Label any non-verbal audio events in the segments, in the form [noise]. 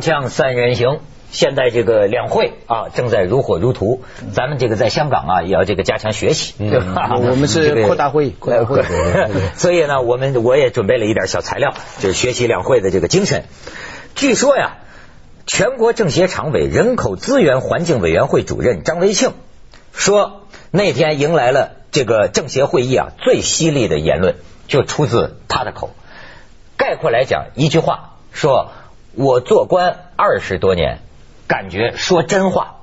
锵锵三人行，现在这个两会啊正在如火如荼，咱们这个在香港啊也要这个加强学习，对吧？我们 [laughs] 是扩大会议，扩大会议。[laughs] 所以呢，我们我也准备了一点小材料，就是学习两会的这个精神。据说呀，全国政协常委、人口资源环境委员会主任张维庆说，那天迎来了这个政协会议啊最犀利的言论，就出自他的口。概括来讲，一句话说。我做官二十多年，感觉说真话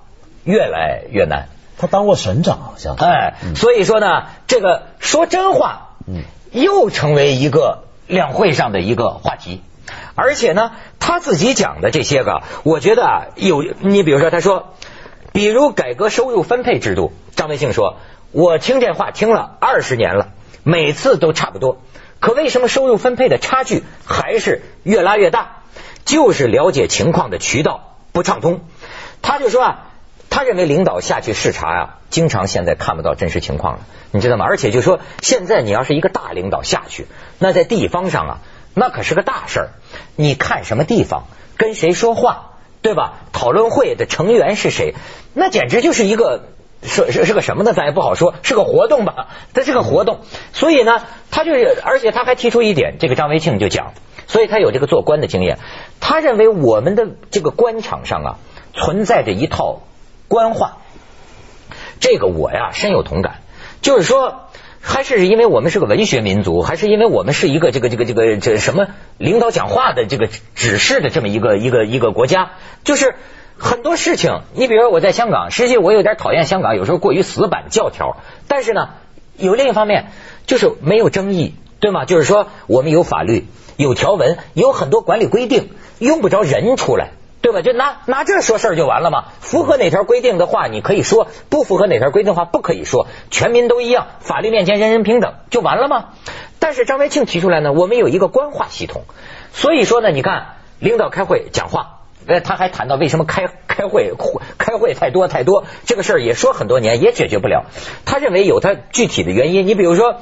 越来越难。他当过省长，好像。哎，所以说呢，这个说真话，嗯，又成为一个两会上的一个话题。而且呢，他自己讲的这些个，我觉得啊，有你比如说，他说，比如改革收入分配制度，张维庆说，我听这话听了二十年了，每次都差不多，可为什么收入分配的差距还是越拉越大？就是了解情况的渠道不畅通，他就说啊，他认为领导下去视察呀，经常现在看不到真实情况了，你知道吗？而且就说现在你要是一个大领导下去，那在地方上啊，那可是个大事儿。你看什么地方，跟谁说话，对吧？讨论会的成员是谁，那简直就是一个是是是个什么呢？咱也不好说，是个活动吧？它是个活动，所以呢，他就是，而且他还提出一点，这个张维庆就讲。所以他有这个做官的经验，他认为我们的这个官场上啊存在着一套官话，这个我呀深有同感。就是说，还是因为我们是个文学民族，还是因为我们是一个这个这个这个这什么领导讲话的这个指示的这么一个一个一个国家，就是很多事情，你比如说我在香港，实际我有点讨厌香港，有时候过于死板教条，但是呢，有另一方面就是没有争议，对吗？就是说我们有法律。有条文，有很多管理规定，用不着人出来，对吧？就拿拿这说事儿就完了嘛。符合哪条规定的话，你可以说；不符合哪条规定的话，不可以说。全民都一样，法律面前人人平等，就完了吗？但是张维庆提出来呢，我们有一个官话系统，所以说呢，你看领导开会讲话，呃，他还谈到为什么开开会开会太多太多，这个事儿也说很多年也解决不了。他认为有他具体的原因，你比如说。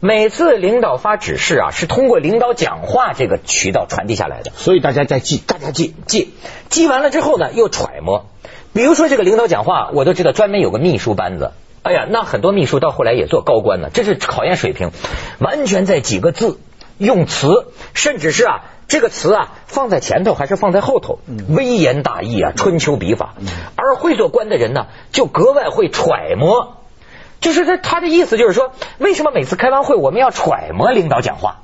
每次领导发指示啊，是通过领导讲话这个渠道传递下来的，所以大家在记，大家记记记完了之后呢，又揣摩。比如说这个领导讲话，我都知道专门有个秘书班子。哎呀，那很多秘书到后来也做高官呢，这是考验水平，完全在几个字用词，甚至是啊这个词啊放在前头还是放在后头，微言大义啊，春秋笔法。而会做官的人呢，就格外会揣摩。就是他他的意思就是说，为什么每次开完会我们要揣摩领导讲话，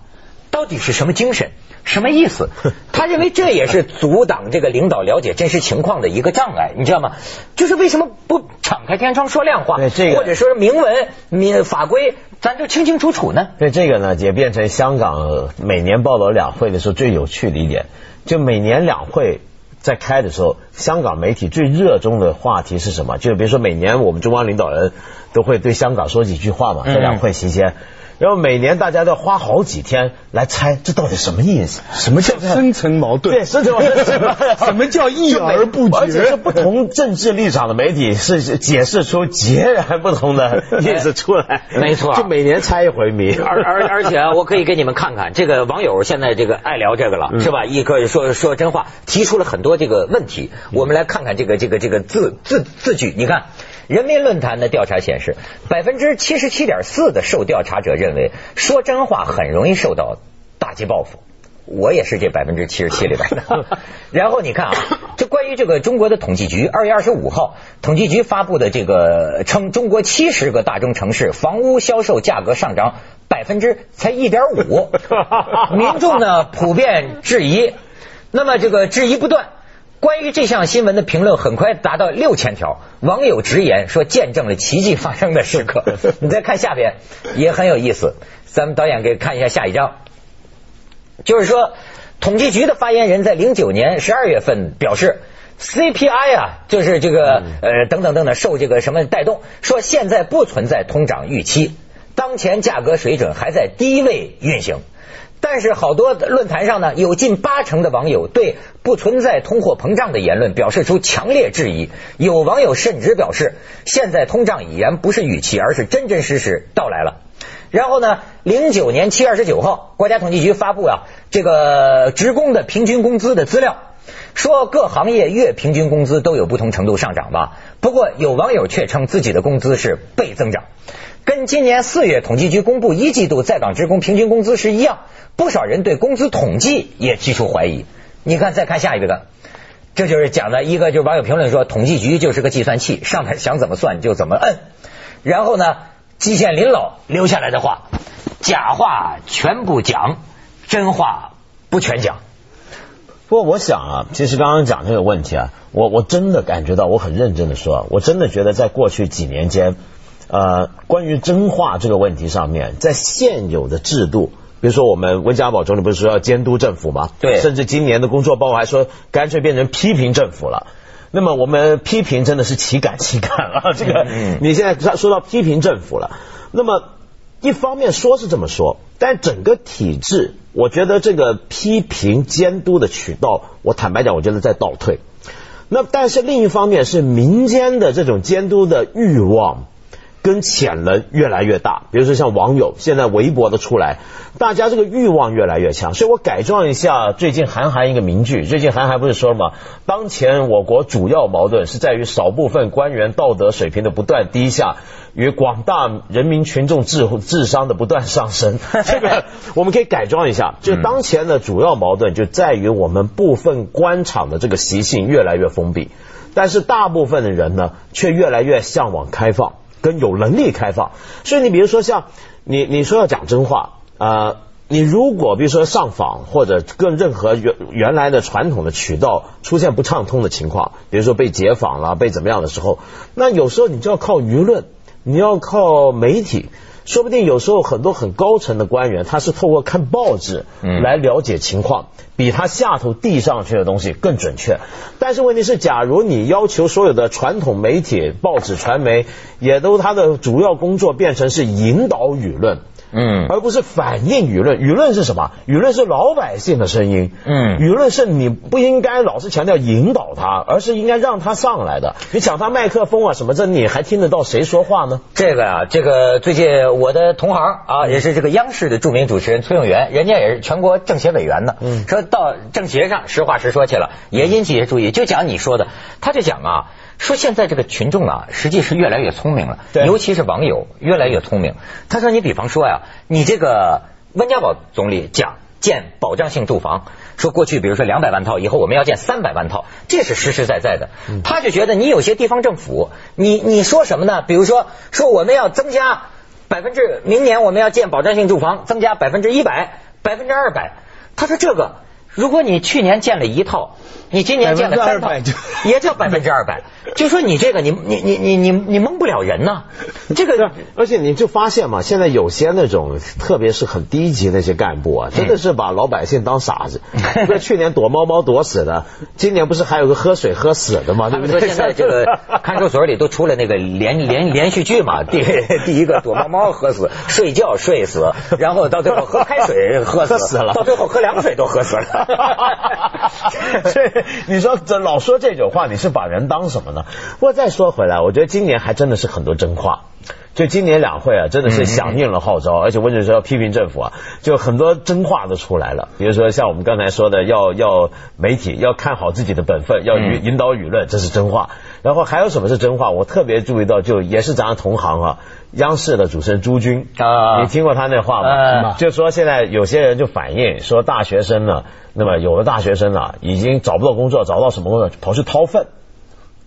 到底是什么精神，什么意思？[laughs] 他认为这也是阻挡这个领导了解真实情况的一个障碍，你知道吗？就是为什么不敞开天窗说亮话，或者说是明文、明法规，咱就清清楚楚呢？对这个呢，也变成香港每年报道两会的时候最有趣的一点，就每年两会。在开的时候，香港媒体最热衷的话题是什么？就比如说，每年我们中央领导人都会对香港说几句话嘛，在两会期间。然后每年大家都要花好几天来猜这到底什么意思？什么叫深层矛盾？对，深层矛盾。[laughs] 什么叫议而不决？而且是不同政治立场的媒体是解释出截然不同的意思出来。[laughs] 没错，就每年猜一回谜。[laughs] 而而而且我可以给你们看看，这个网友现在这个爱聊这个了，是吧？一个说说真话，提出了很多这个问题。我们来看看这个这个这个字字字句，你看。人民论坛的调查显示，百分之七十七点四的受调查者认为说真话很容易受到打击报复。我也是这百分之七十七里边的。[laughs] 然后你看啊，这关于这个中国的统计局二月二十五号统计局发布的这个称，中国七十个大中城市房屋销售价格上涨百分之才一点五，[laughs] 民众呢普遍质疑，那么这个质疑不断。关于这项新闻的评论很快达到六千条，网友直言说见证了奇迹发生的时刻。[laughs] 你再看下边也很有意思，咱们导演给看一下下一张，就是说统计局的发言人在零九年十二月份表示，CPI 啊就是这个呃等等等等受这个什么带动，说现在不存在通胀预期，当前价格水准还在低位运行。但是好多论坛上呢，有近八成的网友对不存在通货膨胀的言论表示出强烈质疑。有网友甚至表示，现在通胀已然不是预期，而是真真实实到来了。然后呢，零九年七月二十九号，国家统计局发布啊这个职工的平均工资的资料，说各行业月平均工资都有不同程度上涨吧。不过有网友却称自己的工资是倍增长，跟今年四月统计局公布一季度在岗职工平均工资是一样。不少人对工资统计也提出怀疑。你看，再看下一个，这就是讲的一个，就是网友评论说，统计局就是个计算器，上面想怎么算就怎么摁。然后呢，季羡林老留下来的话，假话全部讲，真话不全讲。不过我想啊，其实刚刚讲这个问题啊，我我真的感觉到，我很认真的说，我真的觉得在过去几年间，呃，关于真话这个问题上面，在现有的制度。比如说，我们温家宝总理不是说要监督政府吗？对，甚至今年的工作报告还说，干脆变成批评政府了。那么我们批评真的是岂敢岂敢啊！[laughs] 这个，你现在说到批评政府了，那么一方面说是这么说，但整个体制，我觉得这个批评监督的渠道，我坦白讲，我觉得在倒退。那但是另一方面是民间的这种监督的欲望。跟潜能越来越大，比如说像网友现在微博的出来，大家这个欲望越来越强，所以我改装一下最近韩寒一个名句，最近韩寒不是说吗？当前我国主要矛盾是在于少部分官员道德水平的不断低下，与广大人民群众智智商的不断上升。[laughs] 这个我们可以改装一下，就当前的主要矛盾就在于我们部分官场的这个习性越来越封闭，但是大部分的人呢却越来越向往开放。跟有能力开放，所以你比如说像你你说要讲真话啊，你如果比如说上访或者跟任何原原来的传统的渠道出现不畅通的情况，比如说被解访了被怎么样的时候，那有时候你就要靠舆论，你要靠媒体。说不定有时候很多很高层的官员，他是透过看报纸来了解情况，比他下头递上去的东西更准确。但是问题是，假如你要求所有的传统媒体、报纸、传媒，也都它的主要工作变成是引导舆论。嗯，而不是反映舆论。舆论是什么？舆论是老百姓的声音。嗯，舆论是你不应该老是强调引导他，而是应该让他上来的。你抢他麦克风啊什么，这你还听得到谁说话呢？这个啊，这个最近我的同行啊，也是这个央视的著名主持人崔永元，人家也是全国政协委员呢。嗯，说到政协上，实话实说去了，也引起一些注意。就讲你说的，他就讲啊。说现在这个群众啊，实际是越来越聪明了，尤其是网友越来越聪明。他说：“你比方说呀，你这个温家宝总理讲建保障性住房，说过去比如说两百万套，以后我们要建三百万套，这是实实在在的。他就觉得你有些地方政府，你你说什么呢？比如说说我们要增加百分之，明年我们要建保障性住房，增加百分之一百、百分之二百。他说这个。”如果你去年建了一套，你今年建了三套，[laughs] 也叫百分之二百。就说你这个，你你你你你你蒙不了人呐。这个，而且你就发现嘛，现在有些那种，特别是很低级那些干部啊，真的是把老百姓当傻子。那去年躲猫猫躲死的，今年不是还有个喝水喝死的吗？对不对？现在这个 [laughs] 看守所里都出了那个连连连续剧嘛。第 [laughs] 第一个躲猫猫喝死，睡觉睡死，然后到最后喝开水喝死了，到最后喝凉水都喝死了。[laughs] 所以你说这老说这种话，你是把人当什么呢？不过再说回来，我觉得今年还真的是很多真话。就今年两会啊，真的是响应了号召，而且温主席要批评政府啊，就很多真话都出来了。比如说像我们刚才说的，要要媒体要看好自己的本分，要引引导舆论，这是真话。然后还有什么是真话？我特别注意到，就也是咱同行啊，央视的主持人朱军啊，你听过他那话吗？就说现在有些人就反映说，大学生呢，那么有的大学生啊，已经找不到工作，找到什么工作，跑去掏粪。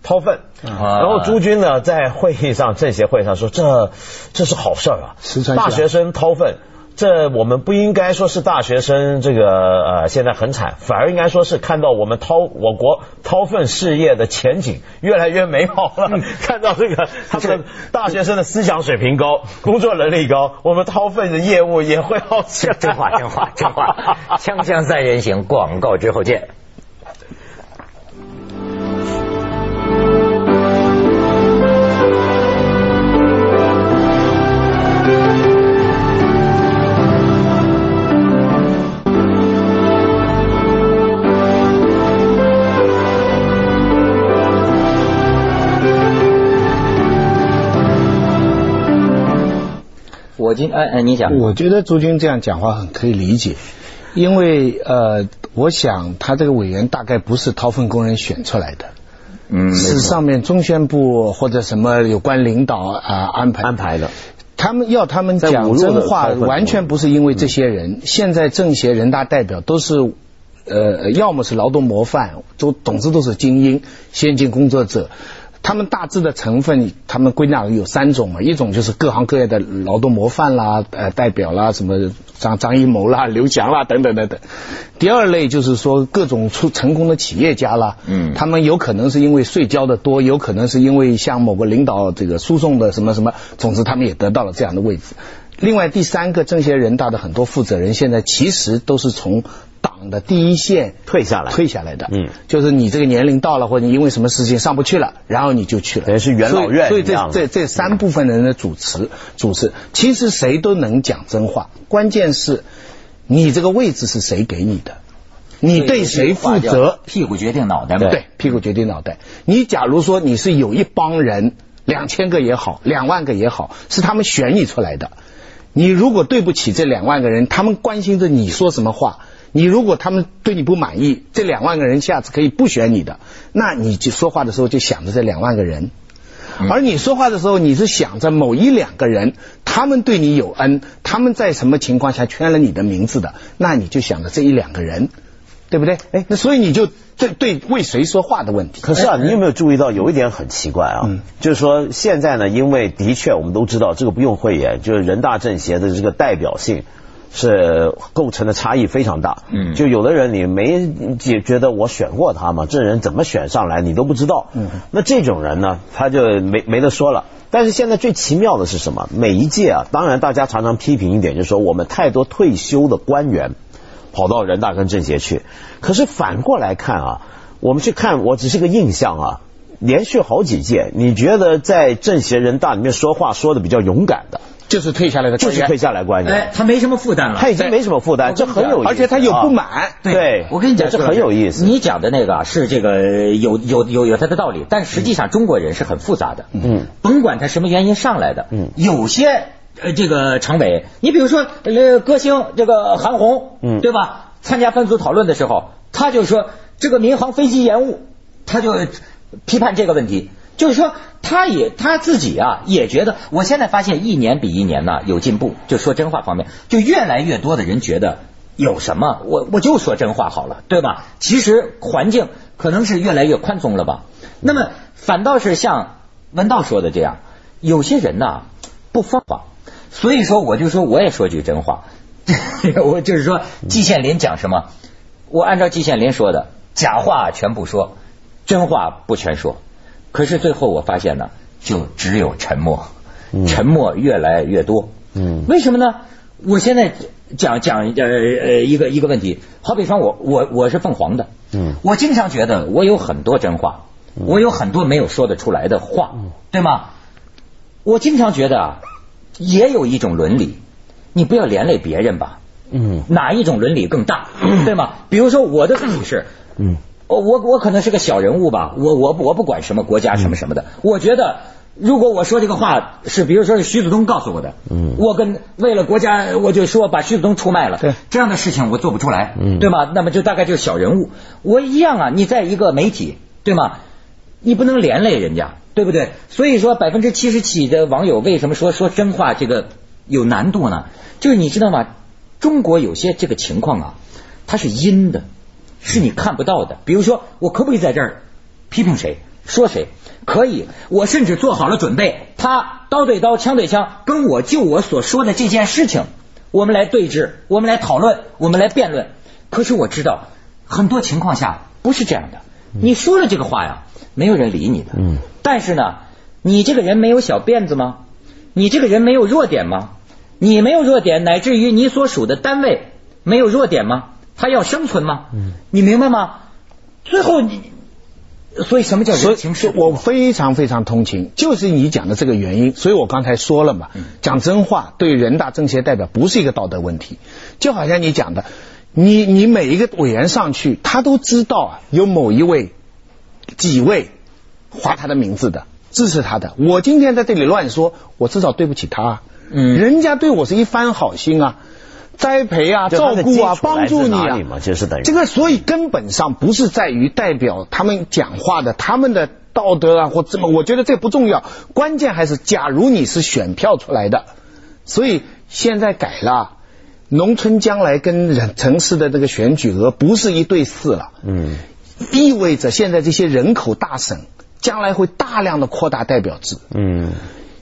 掏粪，然后朱军呢在会议上政协会上说，这这是好事儿啊，大学生掏粪，这我们不应该说是大学生这个呃现在很惨，反而应该说是看到我们掏我国掏粪事业的前景越来越美好了，[laughs] 看到这个他们大学生的思想水平高，工作能力高，我们掏粪的业务也会好起来。真话真话真话，锵锵三人行，广告之后见。我今哎哎，你讲，我觉得朱军这样讲话很可以理解，因为呃，我想他这个委员大概不是掏粪工人选出来的，嗯是上面中宣部或者什么有关领导啊、安排安排的。他们要他们在讲真话，完全不是因为这些人。现在政协、人大代表都是，呃，要么是劳动模范，都总之都是精英、先进工作者。他们大致的成分，他们归纳为有三种嘛，一种就是各行各业的劳动模范啦、呃代表啦，什么张张艺谋啦、刘翔啦等等等等。第二类就是说各种出成功的企业家啦，嗯他们有可能是因为税交的多，有可能是因为向某个领导这个输送的什么什么，总之他们也得到了这样的位置。另外第三个，政协人大的很多负责人现在其实都是从党的第一线退下来退下来的，嗯，就是你这个年龄到了，或者你因为什么事情上不去了，然后你就去了，等于是元老院所以这这这三部分人的主持主持，其实谁都能讲真话，关键是你这个位置是谁给你的，你对谁负责，屁股决定脑袋嘛。对，屁股决定脑袋。你假如说你是有一帮人，两千个也好，两万个也好，是他们选你出来的。你如果对不起这两万个人，他们关心着你说什么话。你如果他们对你不满意，这两万个人下次可以不选你的，那你就说话的时候就想着这两万个人。而你说话的时候，你是想着某一两个人，他们对你有恩，他们在什么情况下圈了你的名字的，那你就想着这一两个人，对不对？哎，那所以你就对对为谁说话的问题。可是啊，你有没有注意到有一点很奇怪啊？嗯就是说现在呢，因为的确我们都知道这个不用讳言，就是人大政协的这个代表性是构成的差异非常大。嗯就有的人你没觉觉得我选过他吗？这人怎么选上来你都不知道。嗯那这种人呢，他就没没得说了。但是现在最奇妙的是什么？每一届啊，当然大家常常批评一点，就是说我们太多退休的官员跑到人大跟政协去。可是反过来看啊，我们去看，我只是个印象啊，连续好几届，你觉得在政协人大里面说话说的比较勇敢的，就是退下来的官员就是退下来官员，哎，他没什么负担了。他已经没什么负担，这很有意思，而且他有不啊。满。对我跟你讲，这很有意思你讲的那个啊是这个有有有有他的道理，但实际上中国人是很复杂的。嗯，甭管他什么原因上来的，嗯有些呃这个常委，你比如说呃歌星这个韩红，嗯对吧？参加分组讨论的时候，他就说这个民航飞机延误，他就批判这个问题。就是说，他也他自己啊，也觉得，我现在发现一年比一年呢有进步。就说真话方面，就越来越多的人觉得有什么，我我就说真话好了，对吧？其实环境可能是越来越宽松了吧。那么反倒是像文道说的这样，有些人呐不说谎，所以说我就说我也说句真话，[laughs] 我就是说季羡林讲什么，我按照季羡林说的，假话全不说，真话不全说。可是最后我发现呢，就只有沉默，沉默越来越多。嗯为什么呢？我现在讲讲呃呃一个一个问题，好比说我我我是凤凰的，嗯我经常觉得我有很多真话，我有很多没有说得出来的话，对吗？我经常觉得啊，也有一种伦理，你不要连累别人吧。嗯哪一种伦理更大，对吗？比如说我的伦理是，嗯我我我可能是个小人物吧，我我我不管什么国家什么什么的，我觉得如果我说这个话是，比如说是徐子东告诉我的，嗯我跟为了国家我就说把徐子东出卖了，对这样的事情我做不出来，嗯对吗？那么就大概就是小人物，我一样啊，你在一个媒体，对吗？你不能连累人家，对不对？所以说百分之七十七的网友为什么说说真话这个有难度呢？就是你知道吗？中国有些这个情况啊，它是阴的，是你看不到的。比如说，我可不可以在这儿批评谁，说谁？可以，我甚至做好了准备，他刀对刀，枪对枪，跟我就我所说的这件事情，我们来对峙，我们来讨论，我们来辩论。可是我知道，很多情况下不是这样的。你说了这个话呀，没有人理你的。嗯。但是呢，你这个人没有小辫子吗？你这个人没有弱点吗？你没有弱点，乃至于你所属的单位没有弱点吗？他要生存吗？嗯你明白吗？最后你，所以什么叫所以人情世故？我非常非常同情，就是你讲的这个原因。所以我刚才说了嘛，讲真话对人大政协代表不是一个道德问题，就好像你讲的，你你每一个委员上去，他都知道啊，有某一位、几位划他的名字的，支持他的。我今天在这里乱说，我至少对不起他啊。嗯人家对我是一番好心啊。栽培啊、照顾啊帮助你啊。就是等于这个，所以根本上不是在于代表他们讲话的他们的道德啊或怎么，我觉得这不重要，关键还是假如你是选票出来的，所以现在改了。农村将来跟人城市的这个选举额不是一对四了，嗯，意味着现在这些人口大省将来会大量的扩大代表制，嗯，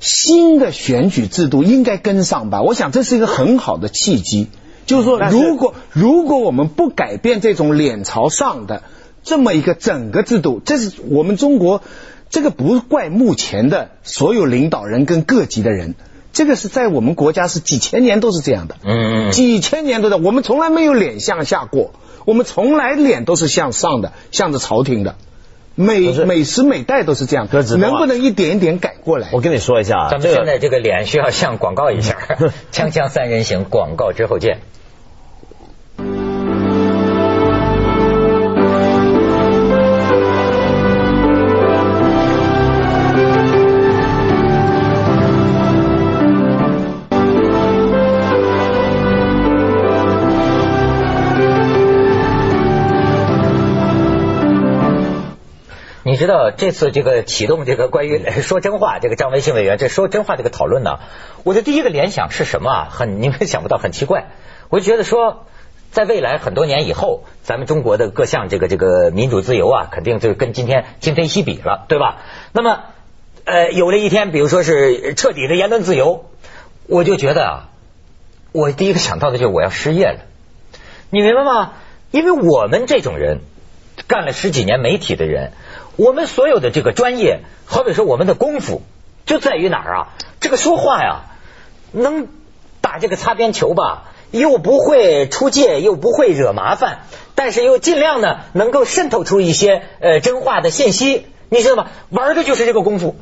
新的选举制度应该跟上吧？我想这是一个很好的契机。就是说，如果如果我们不改变这种脸朝上的这么一个整个制度，这是我们中国这个不怪目前的所有领导人跟各级的人，这个是在我们国家是几千年都是这样的，嗯嗯几千年都在，我们从来没有脸向下过，我们从来脸都是向上的，向着朝廷的。每每时每代都是这样能不能一点一点改过来？我跟你说一下啊，咱们现在这个脸需要向广告一下，[laughs] 锵锵三人行，广告之后见。你知道这次这个启动这个关于 [laughs] 说真话这个张维新委员这说真话这个讨论呢，我的第一个联想是什么啊？[laughs] 很你们想不到，很奇怪。我就觉得说，在未来很多年以后，咱们中国的各项这个这个民主自由啊，肯定就跟今天今非昔比了，对吧？那么呃，有了一天，比如说是彻底的言论自由，我就觉得啊，我第一个想到的就是我要失业了。你明白吗？因为我们这种人干了十几年媒体的人，我们所有的这个专业，好比说我们的功夫，就在于哪儿啊？这个说话呀，能打这个擦边球吧，又不会出界，又不会惹麻烦，但是又尽量呢能够渗透出一些呃真话的信息。你知道吗？玩的就是这个功夫。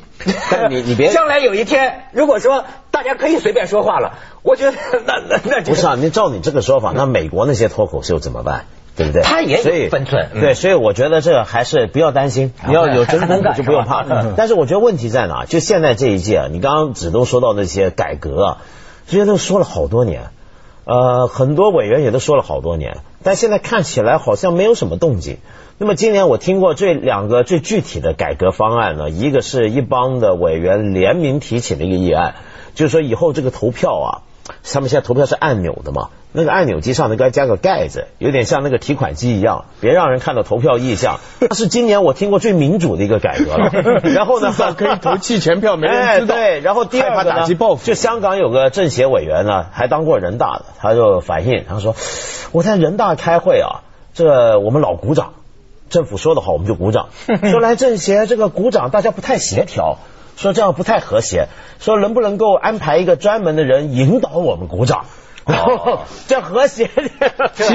但你你别 [laughs] 将来有一天，如果说大家可以随便说话了，我觉得那那那不是啊，你照你这个说法，那美国那些脱口秀怎么办？对不对？他也有分寸嗯对，所以我觉得这个还是不要担心，你要有真功夫就 [laughs] 不用怕。但是我觉得问题在哪？就现在这一届啊，你刚刚只都说到那些改革啊，这些都说了好多年，呃，很多委员也都说了好多年，但现在看起来好像没有什么动静。那么今年我听过这两个最具体的改革方案呢，一个是一帮的委员联名提起的一个议案，就是说以后这个投票啊，他们现在投票是按钮的嘛，那个按钮机上呢该加个盖子，有点像那个提款机一样，别让人看到投票意向。[laughs] 那是今年我听过最民主的一个改革了。[laughs] 然后呢，可以投弃权票没人 [laughs] 知道哎、对，然后第二害怕个呢打击报复就香港有个政协委员呢，还当过人大的，他就反映，他说我在人大开会啊，这个我们老鼓掌。政府说的好，我们就鼓掌。说来政协这个鼓掌，大家不太协调，说这样不太和谐。说能不能够安排一个专门的人引导我们鼓掌，哦 [laughs] 这样和谐点。这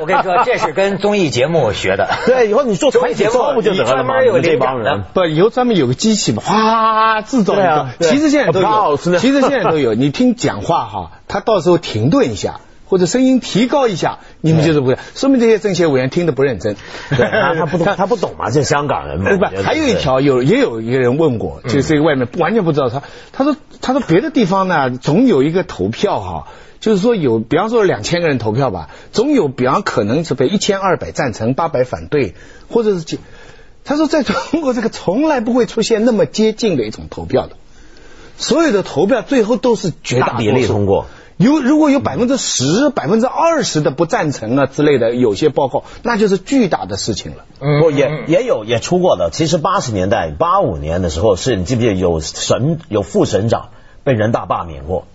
我跟你说，这是跟综艺节目学的。对，以后你做团体操不就得了吗？专门有这帮人。不，以后专门有个机器嘛，哗制造一个对啊，其实现在都有，其实现在都有。你听讲话哈，他到时候停顿一下。或者声音提高一下，你们就是不对，说明这些政协委员听得不认真。对，他他不懂，他不懂嘛，这香港人嘛。呃不还有一条有也有一个人问过，就是这个外面完全不知道他，他说他说别的地方呢总有一个投票哈，就是说有比方说两千个人投票吧，总有比方可能是被一千二百赞成，八百反对，或者是几，他说在中国这个从来不会出现那么接近的一种投票的，所有的投票最后都是绝大大比例通过。有如果有百分之十、百分之二十的不赞成啊之类的，有些报告，那就是巨大的事情了。嗯不也也有也出过的。其实八十年代八五年的时候，是你记不记得有省有副省长被人大罢免过？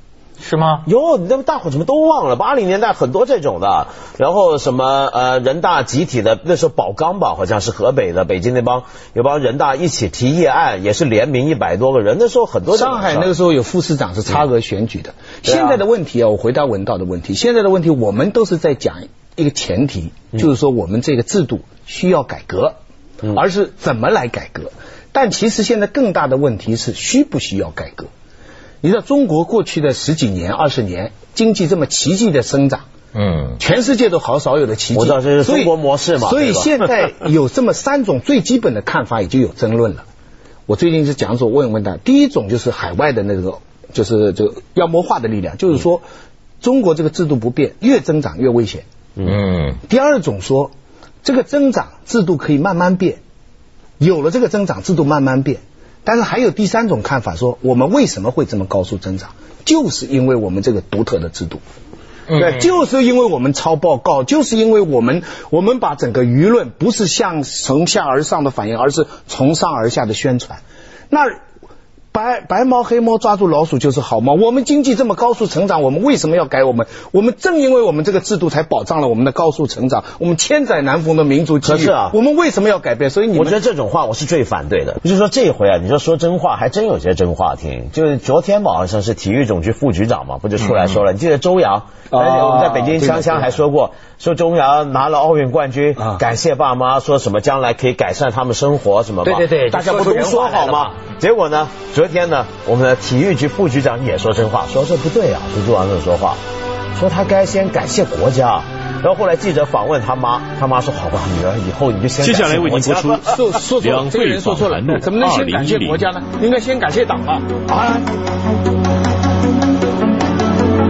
是吗？有，你们大伙怎么都忘了？八零年代很多这种的，然后什么呃人大集体的那时候宝钢吧，好像是河北的，北京那帮有帮人大一起提议案，也是联名一百多个人，那时候很多上海那个时候有副市长是差额选举的。现在的问题啊，我回答文道的问题。现在的问题，我们都是在讲一个前提，就是说我们这个制度需要改革，嗯而是怎么来改革。但其实现在更大的问题是需不需要改革。你知道中国过去的十几年、二十年，经济这么奇迹的生长，嗯，全世界都好少有的奇迹。我知道这是所以中国模式嘛所以现在有这么三种最基本的看法，已经有争论了。我最近是讲说问问他，第一种就是海外的那个，就是这个妖魔化的力量，就是说中国这个制度不变，越增长越危险。嗯，第二种说，这个增长制度可以慢慢变，有了这个增长制度慢慢变。但是还有第三种看法说，我们为什么会这么高速增长？就是因为我们这个独特的制度。对，就是因为我们抄报告，就是因为我们我们把整个舆论不是向从下而上的反应，而是从上而下的宣传。那白白猫黑猫抓住老鼠就是好猫。我们经济这么高速成长，我们为什么要改？我们我们正因为我们这个制度才保障了我们的高速成长，我们千载难逢的民族机遇。可是啊我们为什么要改变？所以你我觉得这种话我是最反对的。就是说这一回啊，你说说真话，还真有些真话听。就是昨天嘛，好像是体育总局副局长嘛，不就出来说了？你记得周洋，哦我们在北京对的锵锵还说过，说周洋拿了奥运冠军啊，感谢爸妈，说什么将来可以改善他们生活什么嘛。对对对大家不都说好吗？结果呢，昨天呢，我们的体育局副局长也说真话，说这不对啊，说周洋这么说话，说他该先感谢国家。然后后来记者访问他妈，他妈说：“好吧，女儿，以后你就先接下来为您播出说说错这个会人说错了怎么能先感谢国家呢？应该先感谢党啊！啊！